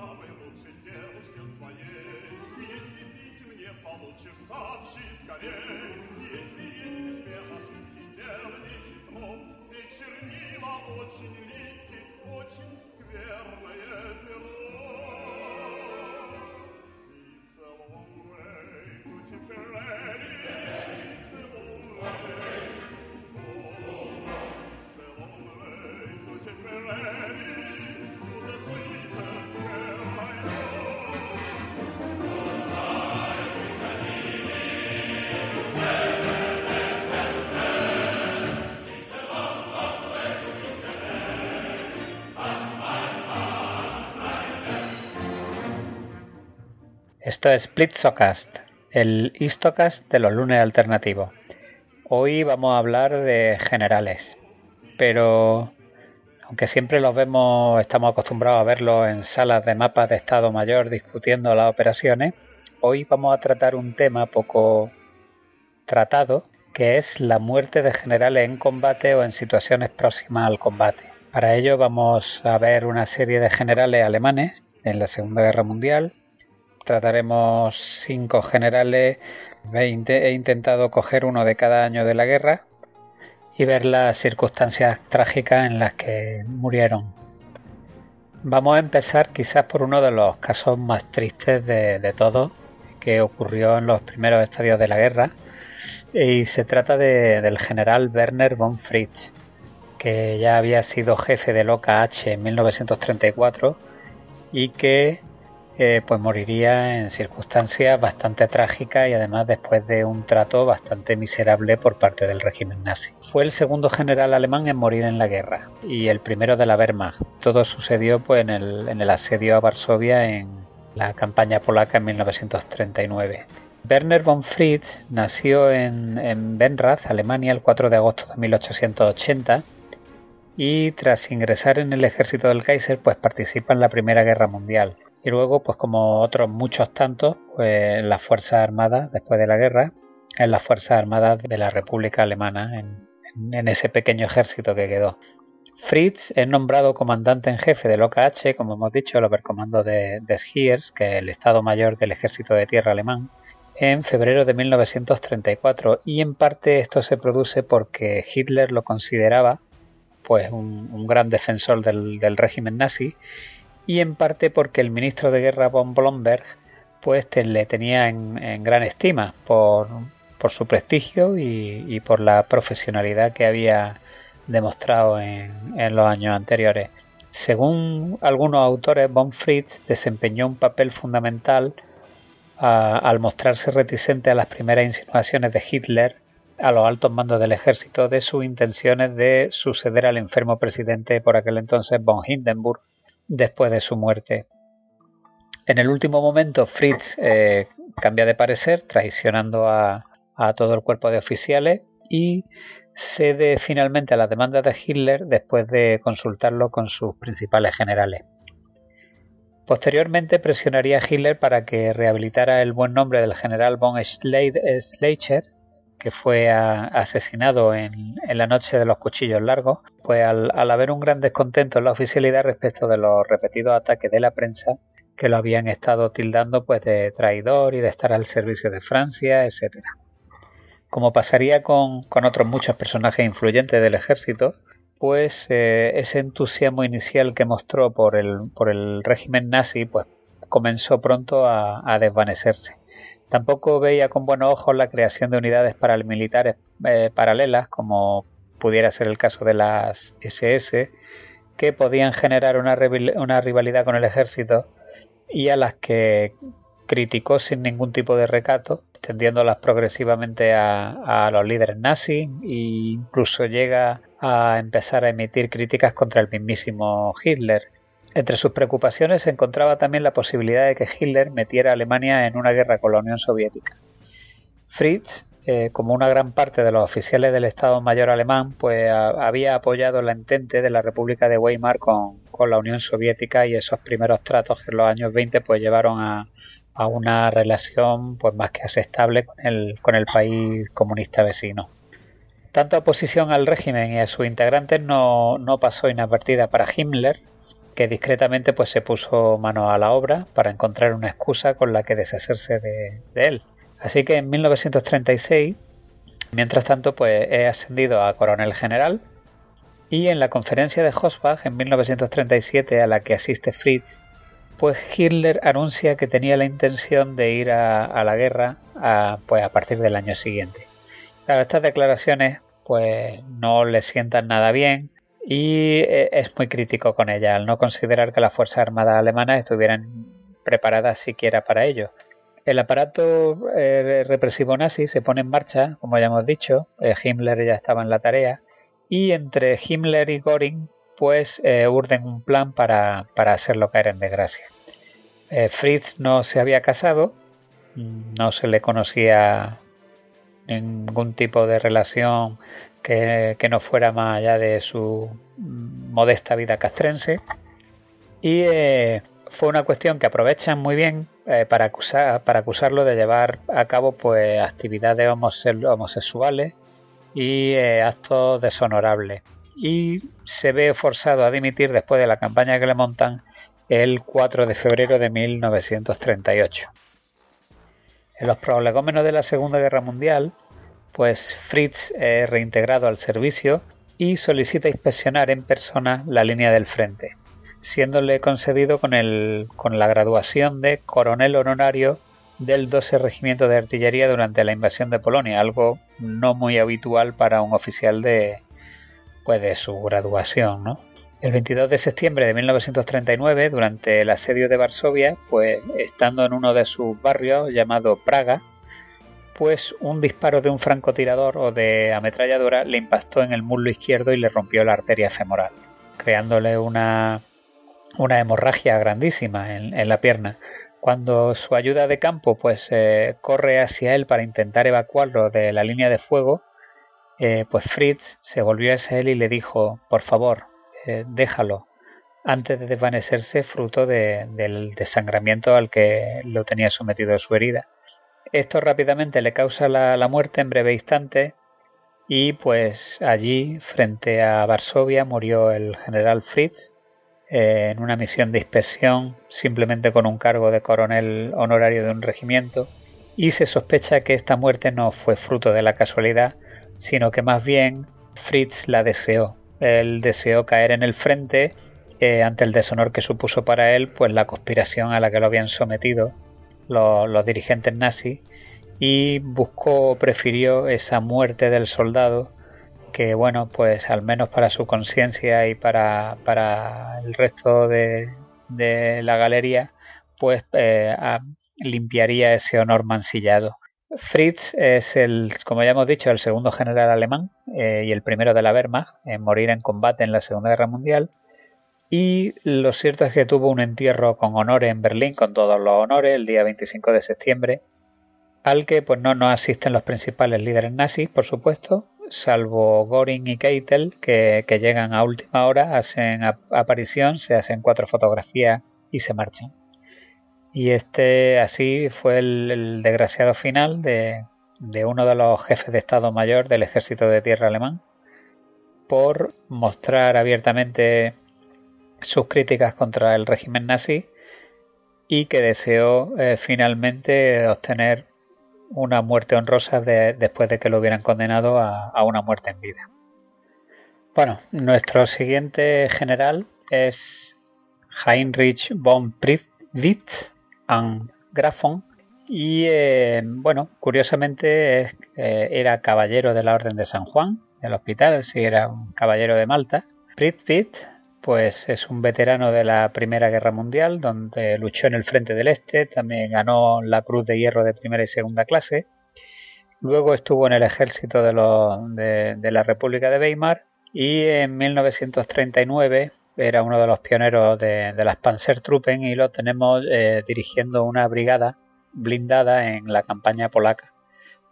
самой лучшей девушке своей. Если писем не получишь, сообщи скорей. Если есть в письме ошибки, дело не хитро. Здесь чернила очень липкие, очень скверное перо. Esto es Splitzocast, el Istocast de los lunes alternativos. Hoy vamos a hablar de generales, pero aunque siempre los vemos, estamos acostumbrados a verlos en salas de mapas de Estado Mayor discutiendo las operaciones, hoy vamos a tratar un tema poco tratado, que es la muerte de generales en combate o en situaciones próximas al combate. Para ello vamos a ver una serie de generales alemanes en la Segunda Guerra Mundial, trataremos cinco generales. He intentado coger uno de cada año de la guerra y ver las circunstancias trágicas en las que murieron. Vamos a empezar quizás por uno de los casos más tristes de, de todos que ocurrió en los primeros estadios de la guerra y se trata de, del general Werner von Fritz que ya había sido jefe del OKH en 1934 y que eh, pues moriría en circunstancias bastante trágicas y además después de un trato bastante miserable por parte del régimen nazi. Fue el segundo general alemán en morir en la guerra y el primero de la Wehrmacht. Todo sucedió pues en el, asedio a Varsovia en la campaña polaca en 1939. Werner von Fritz nació en, en Benrath, Alemania, el 4 de agosto de 1880 y tras ingresar en el ejército del Kaiser pues participa en la Primera Guerra Mundial y luego, pues como otros muchos tantos, pues las Fuerzas Armadas, después de la guerra, en las Fuerzas Armadas de la República Alemana, en, ese pequeño ejército que quedó. Fritz es nombrado comandante en jefe del OKH, como hemos dicho, el Obercomando de, de Schiers, que es el Estado Mayor del Ejército de Tierra alemán, en febrero de 1934 y en parte esto se produce porque Hitler lo consideraba pues un, gran defensor del régimen nazi y en parte porque el ministro de guerra von Blomberg pues le tenía en, en, gran estima por, por su prestigio y, por la profesionalidad que había demostrado en, en, los años anteriores. Según algunos autores, von Fritz desempeñó un papel fundamental al mostrarse reticente a las primeras insinuaciones de Hitler a los altos mandos del ejército de sus intenciones de suceder al enfermo presidente por aquel entonces von Hindenburg después de su muerte. En el último momento, Fritz eh, cambia de parecer, traicionando a, todo el cuerpo de oficiales y cede finalmente a las demandas de Hitler después de consultarlo con sus principales generales. Posteriormente presionaría a Hitler para que rehabilitara el buen nombre del general von Schleicher, que fue asesinado en, la noche de los cuchillos largos, pues al, haber un gran descontento en la oficialidad respecto de los repetidos ataques de la prensa que lo habían estado tildando pues de traidor y de estar al servicio de Francia, etcétera. Como pasaría con, con, otros muchos personajes influyentes del ejército, pues eh, ese entusiasmo inicial que mostró por el, régimen nazi pues comenzó pronto a desvanecerse. Tampoco veía con buenos ojos la creación de unidades paramilitares eh, paralelas, como pudiera ser el caso de las SS, que podían generar una, rivalidad con el ejército y a las que criticó sin ningún tipo de recato, extendiéndolas progresivamente a, a los líderes nazis e incluso llega a empezar a emitir críticas contra el mismísimo Hitler, entre sus preocupaciones se encontraba también la posibilidad de que Hitler metiera a Alemania en una guerra con la Unión Soviética. Fritz, eh, como una gran parte de los oficiales del Estado Mayor alemán, pues había apoyado la entente de la República de Weimar con, con, la Unión Soviética y esos primeros tratos que en los años 20 pues llevaron a, a una relación pues más que aceptable con el, con el país comunista vecino. Tanta oposición al régimen y a sus integrantes no, no pasó inadvertida para Himmler, que discretamente pues se puso mano a la obra para encontrar una excusa con la que deshacerse de, él. Así que en 1936, mientras tanto, pues he ascendido a coronel general y en la conferencia de Hosbach en 1937 a la que asiste Fritz, pues Hitler anuncia que tenía la intención de ir a, la guerra a, pues a partir del año siguiente. Claro, estas declaraciones pues no le sientan nada bien y eh, es muy crítico con ella al no considerar que las Fuerzas Armadas alemanas estuvieran preparadas siquiera para ello. El aparato eh, represivo nazi se pone en marcha, como ya hemos dicho, eh, Himmler ya estaba en la tarea, y entre Himmler y Göring pues urden un plan para, para, hacerlo caer en desgracia. Fritz no se había casado, no se le conocía ningún tipo de relación que, no fuera más allá de su modesta vida castrense. Y eh, fue una cuestión que aprovechan muy bien eh, para, acusar, para acusarlo de llevar a cabo pues actividades homosexuales y eh, actos deshonorables. Y se ve forzado a dimitir después de la campaña que le montan el 4 de febrero de 1938. En los prolegómenos de la Segunda Guerra Mundial, pues Fritz es reintegrado al servicio y solicita inspeccionar en persona la línea del frente, siéndole concedido con, el, con la graduación de coronel honorario del 12 Regimiento de Artillería durante la invasión de Polonia, algo no muy habitual para un oficial de, pues de su graduación. El 22 de septiembre de 1939, durante el asedio de Varsovia, pues estando en uno de sus barrios llamado Praga, pues un disparo de un francotirador o de ametralladora le impactó en el muslo izquierdo y le rompió la arteria femoral, creándole una, una hemorragia grandísima en, la pierna. Cuando su ayuda de campo pues eh, corre hacia él para intentar evacuarlo de la línea de fuego, eh, pues Fritz se volvió hacia él y le dijo, por favor, eh, déjalo antes de desvanecerse fruto del desangramiento al que lo tenía sometido su herida. Esto rápidamente le causa la, muerte en breve instante y pues allí frente a Varsovia murió el general Fritz en una misión de inspección simplemente con un cargo de coronel honorario de un regimiento y se sospecha que esta muerte no fue fruto de la casualidad sino que más bien Fritz la deseó. Él deseó caer en el frente eh, ante el deshonor que supuso para él pues la conspiración a la que lo habían sometido los, dirigentes nazis y buscó prefirió esa muerte del soldado que bueno pues al menos para su conciencia y para, para el resto de, de la galería pues eh, limpiaría ese honor mancillado Fritz es el, como ya hemos dicho, el segundo general alemán eh, y el primero de la Wehrmacht en morir en combate en la Segunda Guerra Mundial. Y lo cierto es que tuvo un entierro con honores en Berlín, con todos los honores, el día 25 de septiembre, al que pues no, no asisten los principales líderes nazis, por supuesto, salvo Göring y Keitel, que, que llegan a última hora, hacen aparición, se hacen cuatro fotografías y se marchan. Y este así fue el, desgraciado final de, de, uno de los jefes de Estado Mayor del Ejército de Tierra alemán por mostrar abiertamente sus críticas contra el régimen nazi y que deseó eh, finalmente obtener una muerte honrosa después de que lo hubieran condenado a, una muerte en vida. Bueno, nuestro siguiente general es Heinrich von Prittwitz, Grafon y eh, bueno, curiosamente eh, era caballero de la Orden de San Juan del hospital, si era un caballero de Malta. Pues es un veterano de la Primera Guerra Mundial, donde luchó en el frente del Este, también ganó la Cruz de Hierro de primera y segunda clase. Luego estuvo en el ejército de, de la República de Weimar y en 1939 era uno de los pioneros de, las Panzertruppen y lo tenemos eh, dirigiendo una brigada blindada en la campaña polaca.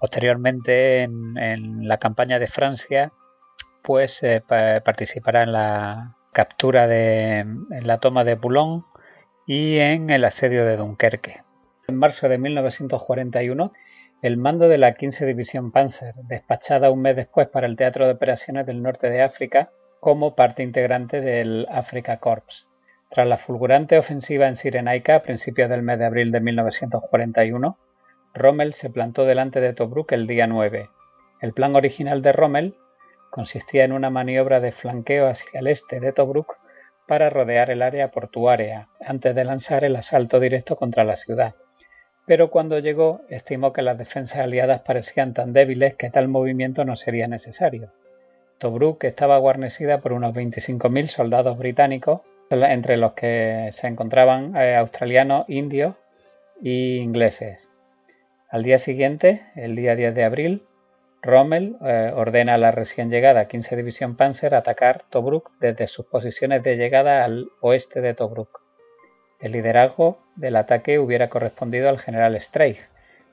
Posteriormente, en, la campaña de Francia, pues eh, participará en la captura de la toma de Boulogne y en el asedio de Dunkerque. En marzo de 1941, el mando de la 15 División Panzer, despachada un mes después para el Teatro de Operaciones del Norte de África, como parte integrante del Africa Corps. Tras la fulgurante ofensiva en Sirenaica a principios del mes de abril de 1941, Rommel se plantó delante de Tobruk el día 9. El plan original de Rommel consistía en una maniobra de flanqueo hacia el este de Tobruk para rodear el área portuaria antes de lanzar el asalto directo contra la ciudad. Pero cuando llegó estimó que las defensas aliadas parecían tan débiles que tal movimiento no sería necesario. Tobruk estaba guarnecida por unos 25.000 soldados británicos, entre los que se encontraban eh, australianos, indios y ingleses. Al día siguiente, el día 10 de abril, Rommel eh, ordena a la recién llegada 15 División Panzer atacar Tobruk desde sus posiciones de llegada al oeste de Tobruk. El liderazgo del ataque hubiera correspondido al general Streich,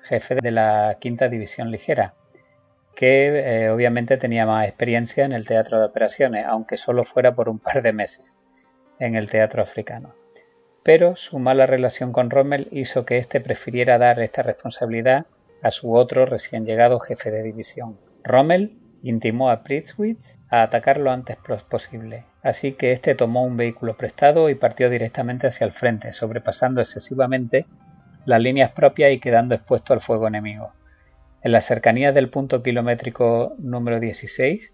jefe de la quinta División Ligera, que eh, obviamente tenía más experiencia en el teatro de operaciones, aunque solo fuera por un par de meses en el teatro africano. Pero su mala relación con Rommel hizo que éste prefiriera dar esta responsabilidad a su otro recién llegado jefe de división. Rommel intimó a Pritzwitz a atacar lo antes posible, así que éste tomó un vehículo prestado y partió directamente hacia el frente, sobrepasando excesivamente las líneas propias y quedando expuesto al fuego enemigo. En las cercanías del punto kilométrico número 16,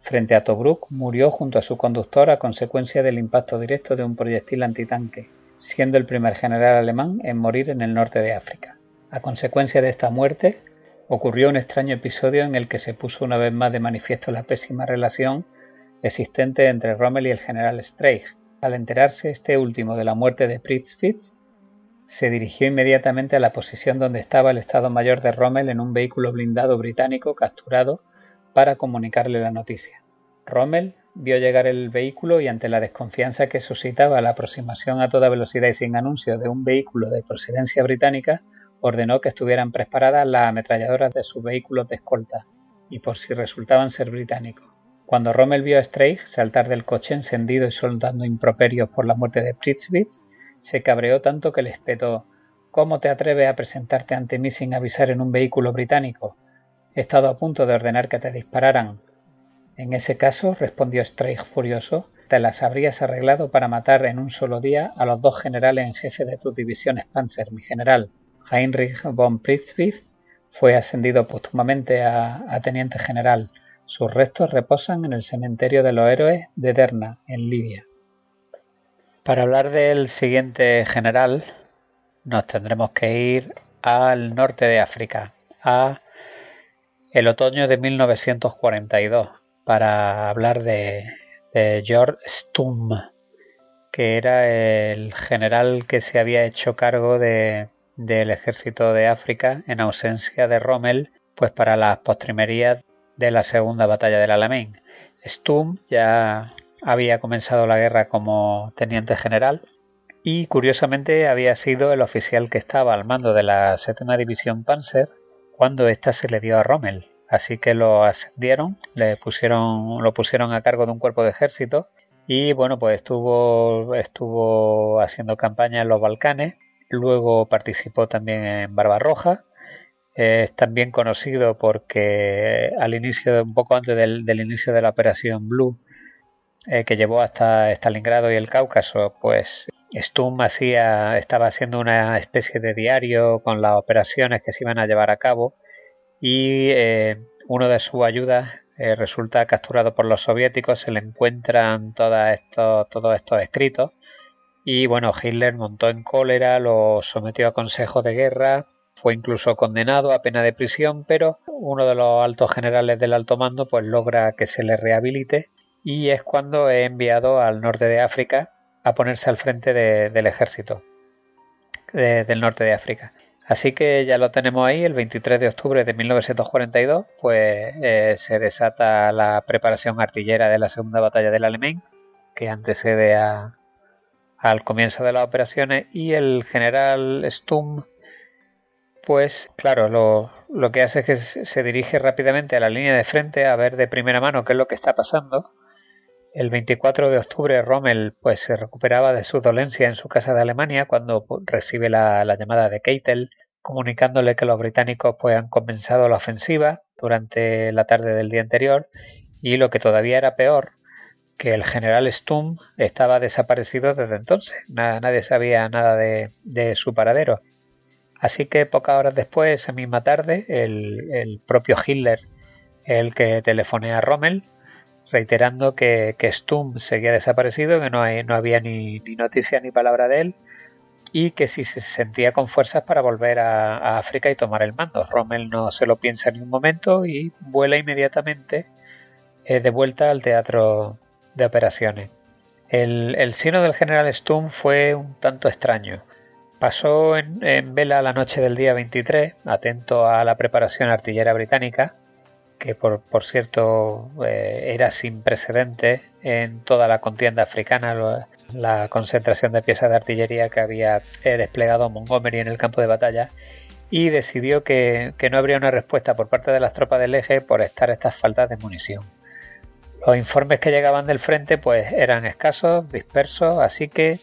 frente a Tobruk, murió junto a su conductor a consecuencia del impacto directo de un proyectil antitanque, siendo el primer general alemán en morir en el norte de África. A consecuencia de esta muerte, ocurrió un extraño episodio en el que se puso una vez más de manifiesto la pésima relación existente entre Rommel y el general Streich. Al enterarse este último de la muerte de Pritzwitz, se dirigió inmediatamente a la posición donde estaba el Estado Mayor de Rommel en un vehículo blindado británico capturado para comunicarle la noticia. Rommel vio llegar el vehículo y ante la desconfianza que suscitaba la aproximación a toda velocidad y sin anuncio de un vehículo de procedencia británica, ordenó que estuvieran preparadas las ametralladoras de sus vehículos de escolta, y por si resultaban ser británicos. Cuando Rommel vio a Streich saltar del coche encendido y soltando improperios por la muerte de Pritzwitz, se cabreó tanto que le espetó ¿Cómo te atreves a presentarte ante mí sin avisar en un vehículo británico? He estado a punto de ordenar que te dispararan. En ese caso, respondió Streich furioso, te las habrías arreglado para matar en un solo día a los dos generales en jefe de tus divisiones Panzer, mi general. Heinrich von Pritzwitz fue ascendido póstumamente a, teniente general. Sus restos reposan en el cementerio de los héroes de Derna, en Libia. Para hablar del siguiente general, nos tendremos que ir al norte de África, a el otoño de 1942, para hablar de, de George Stumm, que era el general que se había hecho cargo de, del ejército de África en ausencia de Rommel, pues para las postrimerías de la segunda batalla del Alamein. Stum ya había comenzado la guerra como teniente general y curiosamente había sido el oficial que estaba al mando de la séptima división Panzer cuando ésta se le dio a Rommel. Así que lo ascendieron, le pusieron, lo pusieron a cargo de un cuerpo de ejército y bueno pues estuvo, estuvo haciendo campaña en los Balcanes Luego participó también en Barbarroja. Es también conocido porque al inicio, un poco antes del, inicio de la operación Blue, eh, que llevó hasta Stalingrado y el Cáucaso, pues Stum hacía, estaba haciendo una especie de diario con las operaciones que se iban a llevar a cabo y eh, uno de sus ayudas eh, resulta capturado por los soviéticos, se le encuentran todos estos, todos estos escritos y bueno, Hitler montó en cólera, lo sometió a consejo de guerra, fue incluso condenado a pena de prisión, pero uno de los altos generales del alto mando pues logra que se le rehabilite y es cuando es enviado al norte de África a ponerse al frente del ejército del norte de África. Así que ya lo tenemos ahí, el 23 de octubre de 1942, pues eh, se desata la preparación artillera de la segunda batalla del Alemán, que antecede a, al comienzo de las operaciones y el general Stum pues claro, lo, que hace es que se dirige rápidamente a la línea de frente a ver de primera mano qué es lo que está pasando. El 24 de octubre Rommel pues se recuperaba de su dolencia en su casa de Alemania cuando pues, recibe la, la llamada de Keitel comunicándole que los británicos pues han comenzado la ofensiva durante la tarde del día anterior y lo que todavía era peor que el general Stum estaba desaparecido desde entonces. nadie sabía nada de, su paradero. Así que pocas horas después, esa misma tarde, el, propio Hitler, el que telefonea a Rommel, reiterando que, que Stum seguía desaparecido, que no, hay, no había ni, ni, noticia ni palabra de él, y que si se sentía con fuerzas para volver a, a África y tomar el mando. Rommel no se lo piensa en un momento y vuela inmediatamente eh, de vuelta al teatro de operaciones. El, el sino del general Stum fue un tanto extraño. Pasó en, vela la noche del día 23, atento a la preparación artillera británica, que por, por cierto eh, era sin precedentes en toda la contienda africana, la concentración de piezas de artillería que había eh, desplegado Montgomery en el campo de batalla, y decidió que, que no habría una respuesta por parte de las tropas del eje por estar estas faltas de munición. Los informes que llegaban del frente pues eran escasos, dispersos, así que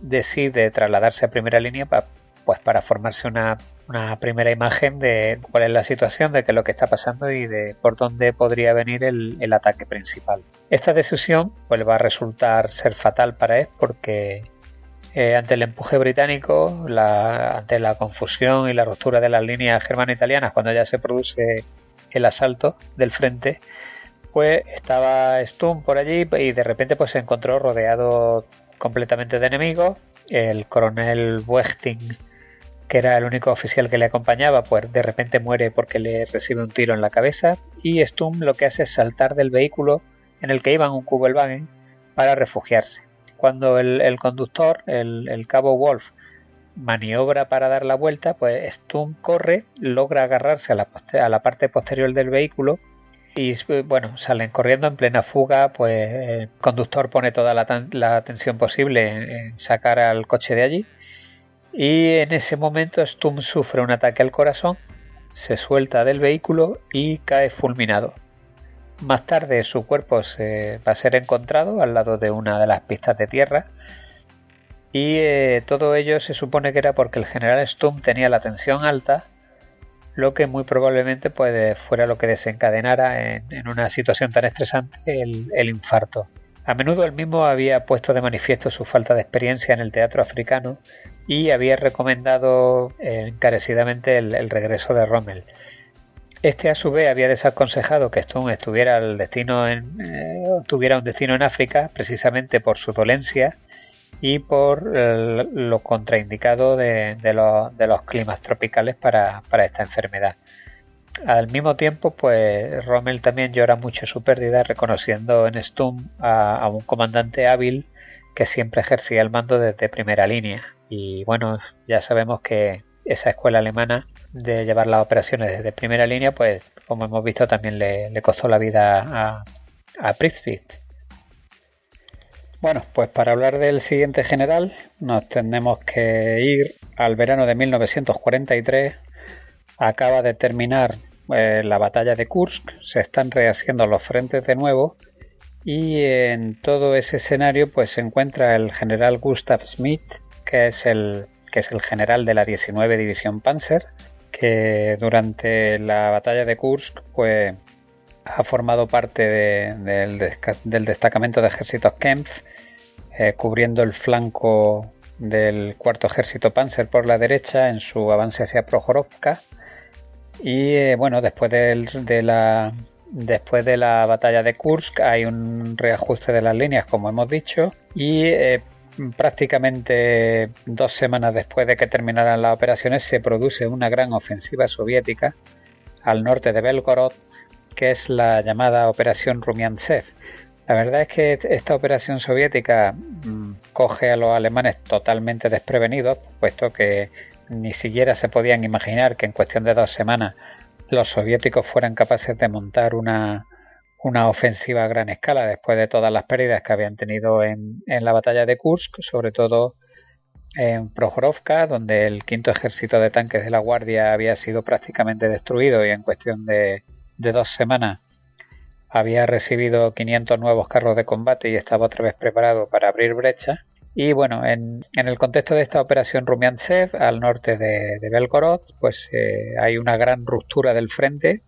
decide trasladarse a primera línea pues para formarse una, primera imagen de cuál es la situación, de qué es lo que está pasando y de por dónde podría venir el, ataque principal. Esta decisión pues va a resultar ser fatal para él porque eh, ante el empuje británico, ante la confusión y la ruptura de las líneas germano-italianas cuando ya se produce el asalto del frente, estaba Stum por allí y de repente pues se encontró rodeado completamente de enemigos. El coronel Buechting, que era el único oficial que le acompañaba, pues de repente muere porque le recibe un tiro en la cabeza y Stum lo que hace es saltar del vehículo en el que iban un Kubelwagen para refugiarse. Cuando el, conductor, el, cabo Wolf, maniobra para dar la vuelta, pues Stum corre, logra agarrarse a la parte posterior del vehículo y bueno, salen corriendo en plena fuga, pues el conductor pone toda la, atención posible en, sacar al coche de allí y en ese momento Stum sufre un ataque al corazón, se suelta del vehículo y cae fulminado. Más tarde su cuerpo se va a ser encontrado al lado de una de las pistas de tierra y eh, todo ello se supone que era porque el general Stum tenía la tensión alta lo que muy probablemente puede, fuera lo que desencadenara en, una situación tan estresante el, infarto. A menudo él mismo había puesto de manifiesto su falta de experiencia en el teatro africano y había recomendado encarecidamente el, regreso de Rommel. Este a su vez había desaconsejado que Stone estuviera destino en, eh, tuviera un destino en África precisamente por su dolencia y por eh, lo contraindicado de, los, climas tropicales para, esta enfermedad. Al mismo tiempo, pues Rommel también llora mucho su pérdida, reconociendo en Stum a, un comandante hábil que siempre ejercía el mando desde primera línea. Y bueno, ya sabemos que esa escuela alemana de llevar las operaciones desde primera línea, pues como hemos visto, también le, costó la vida a, a bueno, pues para hablar del siguiente general nos tenemos que ir al verano de 1943. Acaba de terminar eh, la batalla de Kursk, se están rehaciendo los frentes de nuevo y en todo ese escenario pues se encuentra el general Gustav Schmidt, que es el, que es el general de la 19 División Panzer, que durante la batalla de Kursk pues ha formado parte del, del destacamento de ejércitos Kempf eh, cubriendo el flanco del cuarto ejército Panzer por la derecha en su avance hacia Prohorovka. Y eh, bueno después de, la después de la batalla de Kursk hay un reajuste de las líneas como hemos dicho y eh, prácticamente dos semanas después de que terminaran las operaciones se produce una gran ofensiva soviética al norte de Belgorod que es la llamada Operación Rumiantsev la verdad es que esta operación soviética mm, coge a los alemanes totalmente desprevenidos, puesto que ni siquiera se podían imaginar que en cuestión de dos semanas los soviéticos fueran capaces de montar una, ofensiva a gran escala después de todas las pérdidas que habían tenido en, la batalla de Kursk, sobre todo en Prohorovka, donde el quinto ejército de tanques de la Guardia había sido prácticamente destruido y en cuestión de dos semanas había recibido 500 nuevos carros de combate y estaba otra vez preparado para abrir brecha. Y bueno, en, el contexto de esta operación Rumiantsev, al norte de, Belgorod, pues eh, hay una gran ruptura del frente.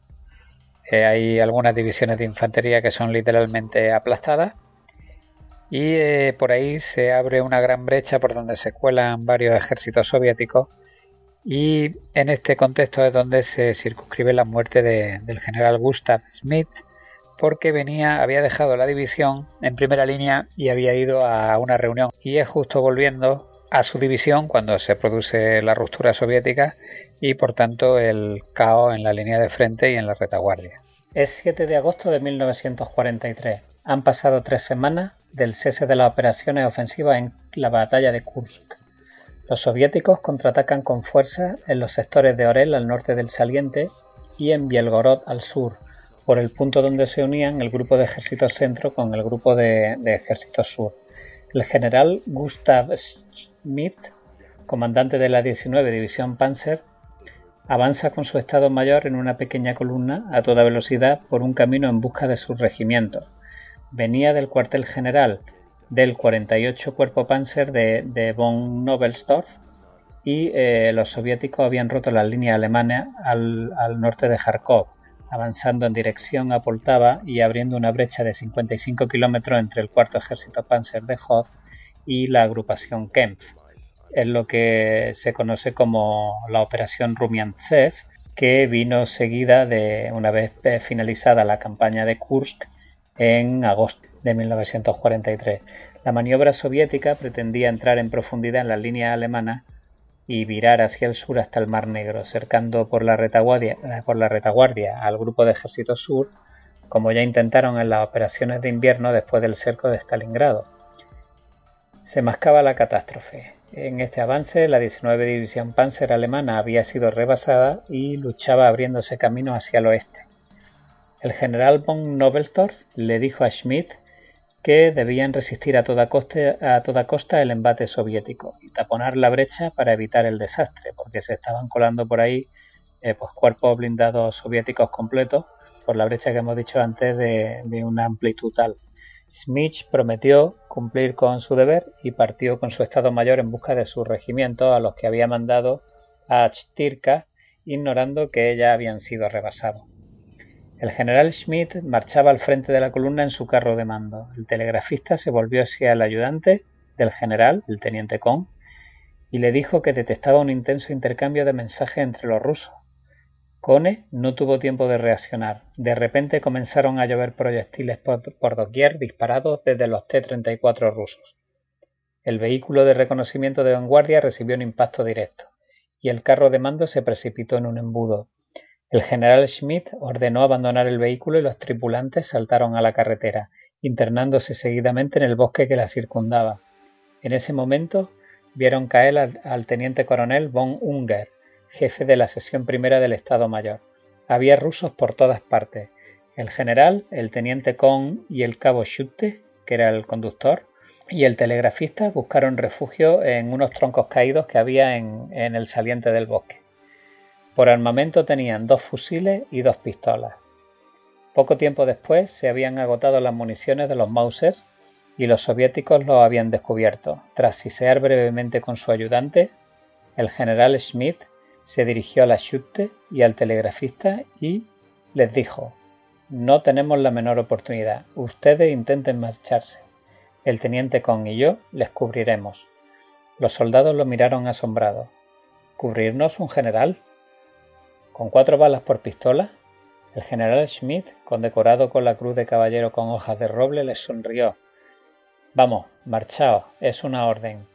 Eh, hay algunas divisiones de infantería que son literalmente aplastadas. y eh, por ahí se abre una gran brecha por donde se cuelan varios ejércitos soviéticos y en este contexto es donde se circunscribe la muerte del general Gustav Smith porque venía, había dejado la división en primera línea y había ido a una reunión y es justo volviendo a su división cuando se produce la ruptura soviética y por tanto el caos en la línea de frente y en la retaguardia. Es 7 de agosto de 1943. Han pasado tres semanas del cese de las operaciones ofensivas en la batalla de Kursk. Los soviéticos contraatacan con fuerza en los sectores de Orel al norte del saliente y en Bielgorod al sur, por el punto donde se unían el grupo de ejércitos centro con el grupo de, ejércitos sur. El general Gustav Schmidt, comandante de la 19 División Panzer, avanza con su Estado Mayor en una pequeña columna a toda velocidad por un camino en busca de sus regimientos. Venía del cuartel general del 48 Cuerpo Panzer de, von Nobelsdorf y eh, los soviéticos habían roto las líneas alemanas al, norte de Kharkov avanzando en dirección a Poltava y abriendo una brecha de 55 kilómetros entre el cuarto ejército Panzer de Hoth y la agrupación Kempf. Es lo que se conoce como la operación Rumiantsev, que vino seguida de una vez finalizada la campaña de Kursk en agosto de 1943. La maniobra soviética pretendía entrar en profundidad en las líneas alemanas y virar hacia el sur hasta el Mar Negro, cercando por la retaguardia, por la retaguardia al grupo de ejército sur, como ya intentaron en las operaciones de invierno después del cerco de Stalingrado. Se mascaba la catástrofe. En este avance, la 19 División Panzer alemana había sido rebasada y luchaba abriéndose camino hacia el oeste. El general von Nobelsdorf le dijo a Schmidt que debían resistir a toda, a toda costa el embate soviético y taponar la brecha para evitar el desastre, porque se estaban colando por ahí eh, pues cuerpos blindados soviéticos completos por la brecha que hemos dicho antes de, una amplitud tal. Schmidt prometió cumplir con su deber y partió con su Estado Mayor en busca de sus regimientos a los que había mandado a Chtirka, ignorando que ya habían sido rebasados. El general Schmidt marchaba al frente de la columna en su carro de mando. El telegrafista se volvió hacia el ayudante del general, el teniente Kohn, y le dijo que detectaba un intenso intercambio de mensajes entre los rusos. Cone no tuvo tiempo de reaccionar. De repente comenzaron a llover proyectiles por, por doquier disparados desde los T-34 rusos. El vehículo de reconocimiento de vanguardia recibió un impacto directo y el carro de mando se precipitó en un embudo, el general Schmidt ordenó abandonar el vehículo y los tripulantes saltaron a la carretera, internándose seguidamente en el bosque que la circundaba. En ese momento vieron caer al, teniente coronel von Unger, jefe de la sesión primera del Estado Mayor. Había rusos por todas partes. El general, el teniente Kohn y el cabo Schutte, que era el conductor, y el telegrafista buscaron refugio en unos troncos caídos que había en el saliente del bosque. Por armamento tenían dos fusiles y dos pistolas. Poco tiempo después se habían agotado las municiones de los Mausers y los soviéticos lo habían descubierto. Tras sisear brevemente con su ayudante, el general Schmidt se dirigió a la Schutte y al telegrafista y les dijo No tenemos la menor oportunidad. Ustedes intenten marcharse. El teniente Kong y yo les cubriremos. Los soldados lo miraron asombrados. ¿Cubrirnos un general? Con cuatro balas por pistola, el general Schmidt, condecorado con la cruz de caballero con hojas de roble, les sonrió. Vamos, marchaos, es una orden.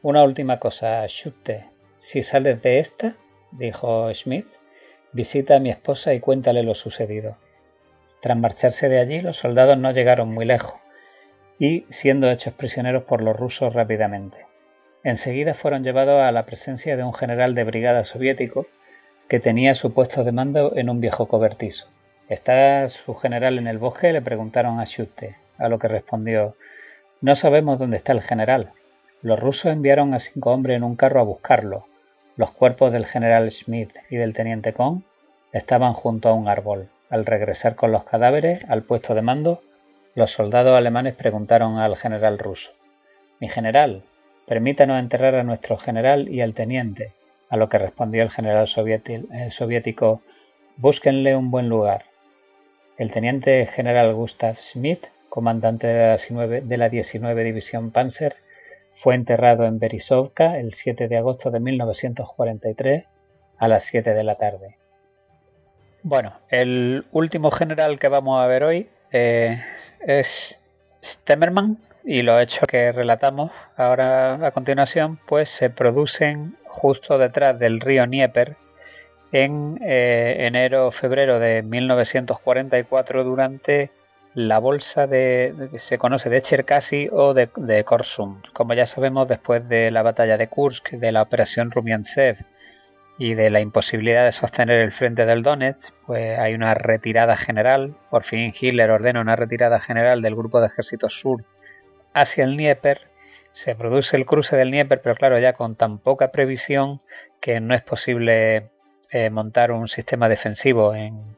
Una última cosa, Schutte. Si sales de esta, dijo Schmidt, visita a mi esposa y cuéntale lo sucedido. Tras marcharse de allí, los soldados no llegaron muy lejos y siendo hechos prisioneros por los rusos rápidamente. Enseguida fueron llevados a la presencia de un general de brigada soviético que tenía su puesto de mando en un viejo cobertizo. ¿Está su general en el bosque? le preguntaron a Schutte, a lo que respondió No sabemos dónde está el general. Los rusos enviaron a cinco hombres en un carro a buscarlo. Los cuerpos del general Schmidt y del teniente Kohn estaban junto a un árbol. Al regresar con los cadáveres al puesto de mando, los soldados alemanes preguntaron al general ruso Mi general, permítanos enterrar a nuestro general y al teniente, a lo que respondió el general eh, soviético Búsquenle un buen lugar. El teniente general Gustav Schmidt comandante de la 19, División Panzer, fue enterrado en Berisovka el 7 de agosto de 1943 a las 7 de la tarde. Bueno, el último general que vamos a ver hoy eh, es Stemmermann y los hechos que relatamos ahora a continuación pues se producen justo detrás del río Dnieper en eh, enero o febrero de 1944 durante la bolsa de, que se conoce de Cherkasy o de, de, Korsum. Como ya sabemos, después de la batalla de Kursk, de la operación Rumiantsev y de la imposibilidad de sostener el frente del Donetsk, pues hay una retirada general. Por fin Hitler ordena una retirada general del grupo de ejércitos sur hacia el Dnieper. Se produce el cruce del Dnieper, pero claro, ya con tan poca previsión que no es posible eh, montar un sistema defensivo en,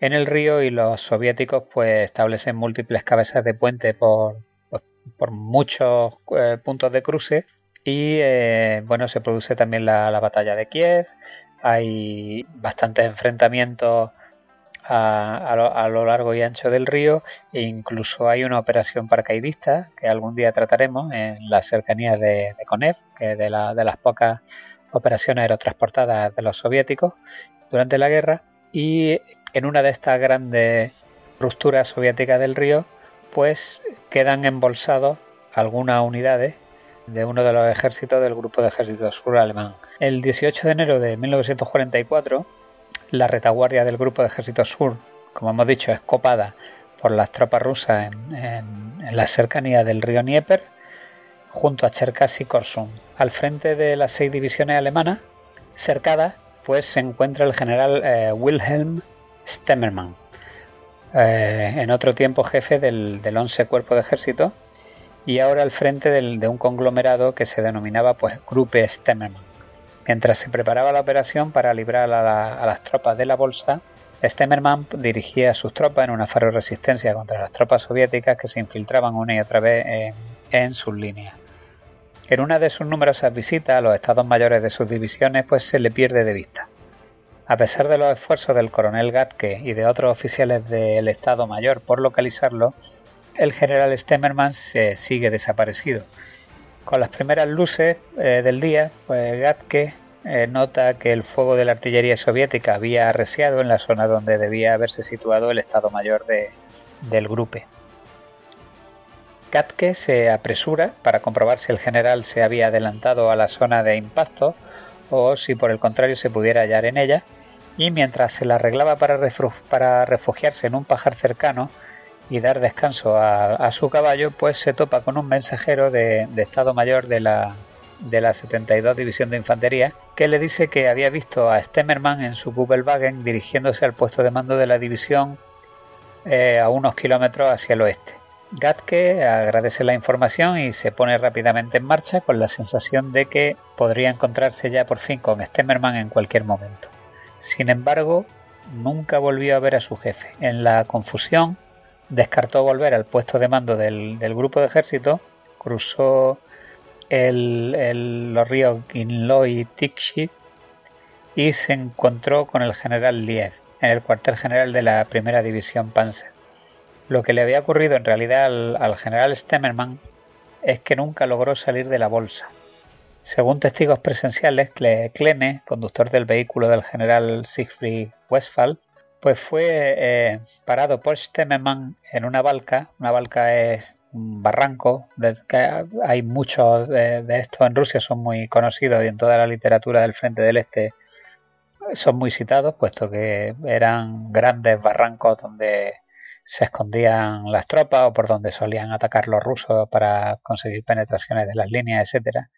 en el río y los soviéticos pues establecen múltiples cabezas de puente por, pues, por muchos eh, puntos de cruce y eh, bueno se produce también la, batalla de Kiev hay bastantes enfrentamientos a, lo, largo y ancho del río e incluso hay una operación paracaidista que algún día trataremos en las cercanías de, de Konev que es de, la, de las pocas operaciones aerotransportadas de los soviéticos durante la guerra y en una de estas grandes rupturas soviéticas del río, pues quedan embolsados algunas unidades de uno de los ejércitos del grupo de ejércitos sur alemán. El 18 de enero de 1944, la retaguardia del grupo de ejércitos sur, como hemos dicho, es copada por las tropas rusas en, en, las cercanías del río Dnieper, junto a Cherkasy y Korsun. Al frente de las seis divisiones alemanas, cercadas, pues se encuentra el general eh, Wilhelm Stemmermann, eh, en otro tiempo jefe del, del 11 Cuerpo de Ejército y ahora al frente de un conglomerado que se denominaba pues Gruppe Stemmermann. Mientras se preparaba la operación para librar a, las tropas de la bolsa, Stemmermann dirigía a sus tropas en una faro resistencia contra las tropas soviéticas que se infiltraban una y otra vez en, en sus líneas. En una de sus numerosas visitas a los estados mayores de sus divisiones, pues se le pierde de vista. A pesar de los esfuerzos del coronel Gatke y de otros oficiales del Estado Mayor por localizarlo, el general Stemmermann se sigue desaparecido. Con las primeras luces eh, del día, pues Gatke eh, nota que el fuego de la artillería soviética había arreciado en la zona donde debía haberse situado el Estado Mayor del grupo. Gatke se apresura para comprobar si el general se había adelantado a la zona de impacto o si por el contrario se pudiera hallar en ella, y mientras se la arreglaba para refugiarse en un pajar cercano y dar descanso a, su caballo, pues se topa con un mensajero de, Estado Mayor de la, de la 72 División de Infantería que le dice que había visto a Stemmermann en su Kubelwagen dirigiéndose al puesto de mando de la división eh, a unos kilómetros hacia el oeste. Gatke agradece la información y se pone rápidamente en marcha con la sensación de que podría encontrarse ya por fin con Stemmermann en cualquier momento. Sin embargo, nunca volvió a ver a su jefe. En la confusión, descartó volver al puesto de mando del, grupo de ejército, cruzó los ríos Ginlo y y se encontró con el general Liev en el cuartel general de la primera división Panzer. Lo que le había ocurrido en realidad al, general Stemmermann es que nunca logró salir de la bolsa. Según testigos presenciales, Klene, conductor del vehículo del general Siegfried Westphal, pues fue eh, parado por Stemmermann en una balca. Una balca es un barranco, que hay muchos de, de estos en Rusia, son muy conocidos y en toda la literatura del Frente del Este son muy citados, puesto que eran grandes barrancos donde se escondían las tropas o por donde solían atacar los rusos para conseguir penetraciones de las líneas, etcétera,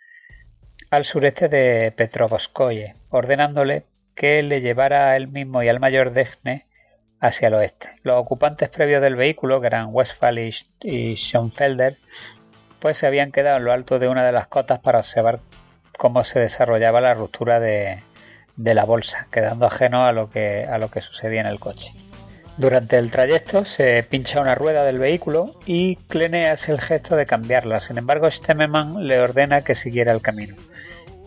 al sureste de Petrovskoye, ordenándole que le llevara él mismo y al mayor Dejne hacia el oeste. Los ocupantes previos del vehículo, que eran Westphal y Schoenfelder, pues se habían quedado en lo alto de una de las cotas para observar cómo se desarrollaba la ruptura de, la bolsa, quedando ajeno a lo que, a sucedía en el coche. Durante el trayecto se pincha una rueda del vehículo y Klene hace el gesto de cambiarla. Sin embargo, Stemmermann le ordena que siguiera el camino.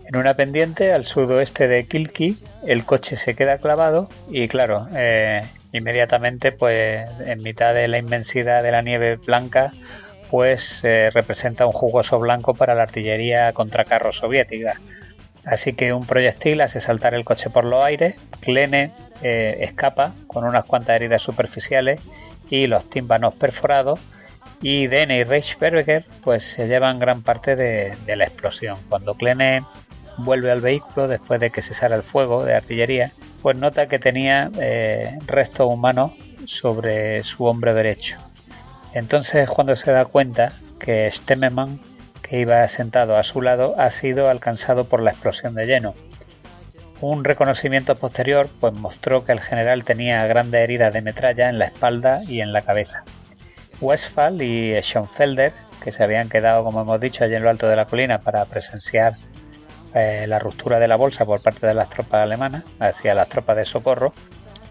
En una pendiente al sudoeste de Kilki, el coche se queda clavado y claro, eh, Inmediatamente, pues en mitad de la inmensidad de la nieve blanca, pues representa un jugoso blanco para la artillería contra carros soviética. Así que un proyectil hace saltar el coche por los aires, Klene eh, escapa con unas cuantas heridas superficiales y los tímpanos perforados y Dene y Reichberger pues se llevan gran parte de, la explosión. Cuando Klene vuelve al vehículo después de que cesara el fuego de artillería, pues nota que tenía eh, restos humanos sobre su hombro derecho. Entonces cuando se da cuenta que Stemmermann, que iba sentado a su lado, ha sido alcanzado por la explosión de lleno. Un reconocimiento posterior pues mostró que el general tenía grandes heridas de metralla en la espalda y en la cabeza. Westphal y Schoenfelder, que se habían quedado, como hemos dicho, allí en lo alto de la colina para presenciar eh, la ruptura de la bolsa por parte de las tropas alemanas hacia las tropas de socorro,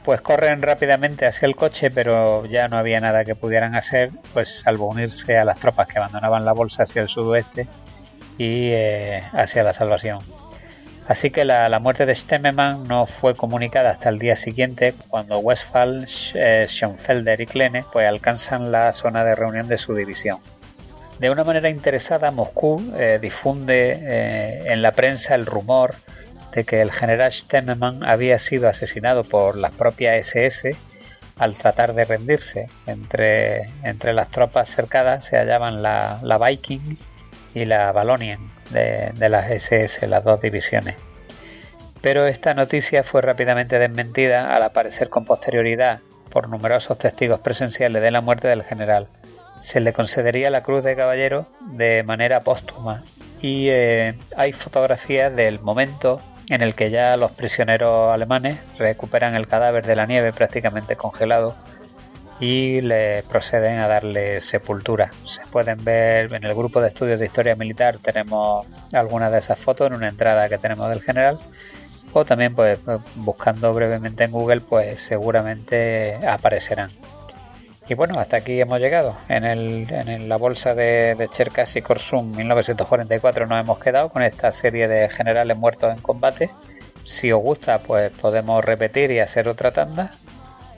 pues corren rápidamente hacia el coche, pero ya no había nada que pudieran hacer, pues salvo unirse a las tropas que abandonaban la bolsa hacia el sudoeste y eh, hacia la salvación. Así que la, muerte de Stemmermann no fue comunicada hasta el día siguiente, cuando Westphal, eh, Schoenfelder y Klene pues, alcanzan la zona de reunión de su división. De una manera interesada, Moscú eh, difunde eh, en la prensa el rumor de que el general Stemmermann había sido asesinado por las propias SS al tratar de rendirse. Entre, entre las tropas cercadas se hallaban la, la Viking y la Valonian de, las SS, las dos divisiones. Pero esta noticia fue rápidamente desmentida al aparecer con posterioridad por numerosos testigos presenciales de la muerte del general. Se le concedería la Cruz de Caballero de manera póstuma y eh, hay fotografías del momento en el que ya los prisioneros alemanes recuperan el cadáver de la nieve prácticamente congelado y le proceden a darle sepultura. Se pueden ver en el grupo de estudios de historia militar, tenemos algunas de esas fotos en una entrada que tenemos del general o también pues buscando brevemente en Google pues seguramente aparecerán. Y bueno, hasta aquí hemos llegado. En, el, en la bolsa de, de Cherkasy Korsum 1944 nos hemos quedado con esta serie de generales muertos en combate. Si os gusta, pues podemos repetir y hacer otra tanda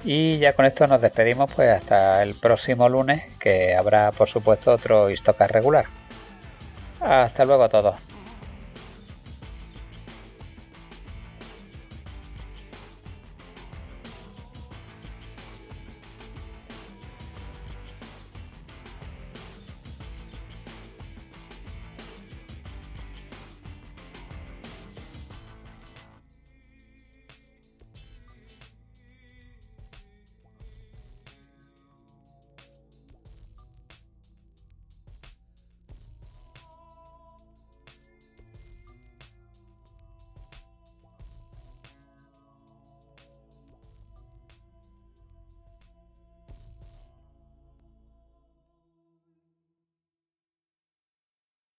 y ya con esto nos despedimos pues hasta el próximo lunes que habrá por supuesto otro Istocas regular. Hasta luego a todos.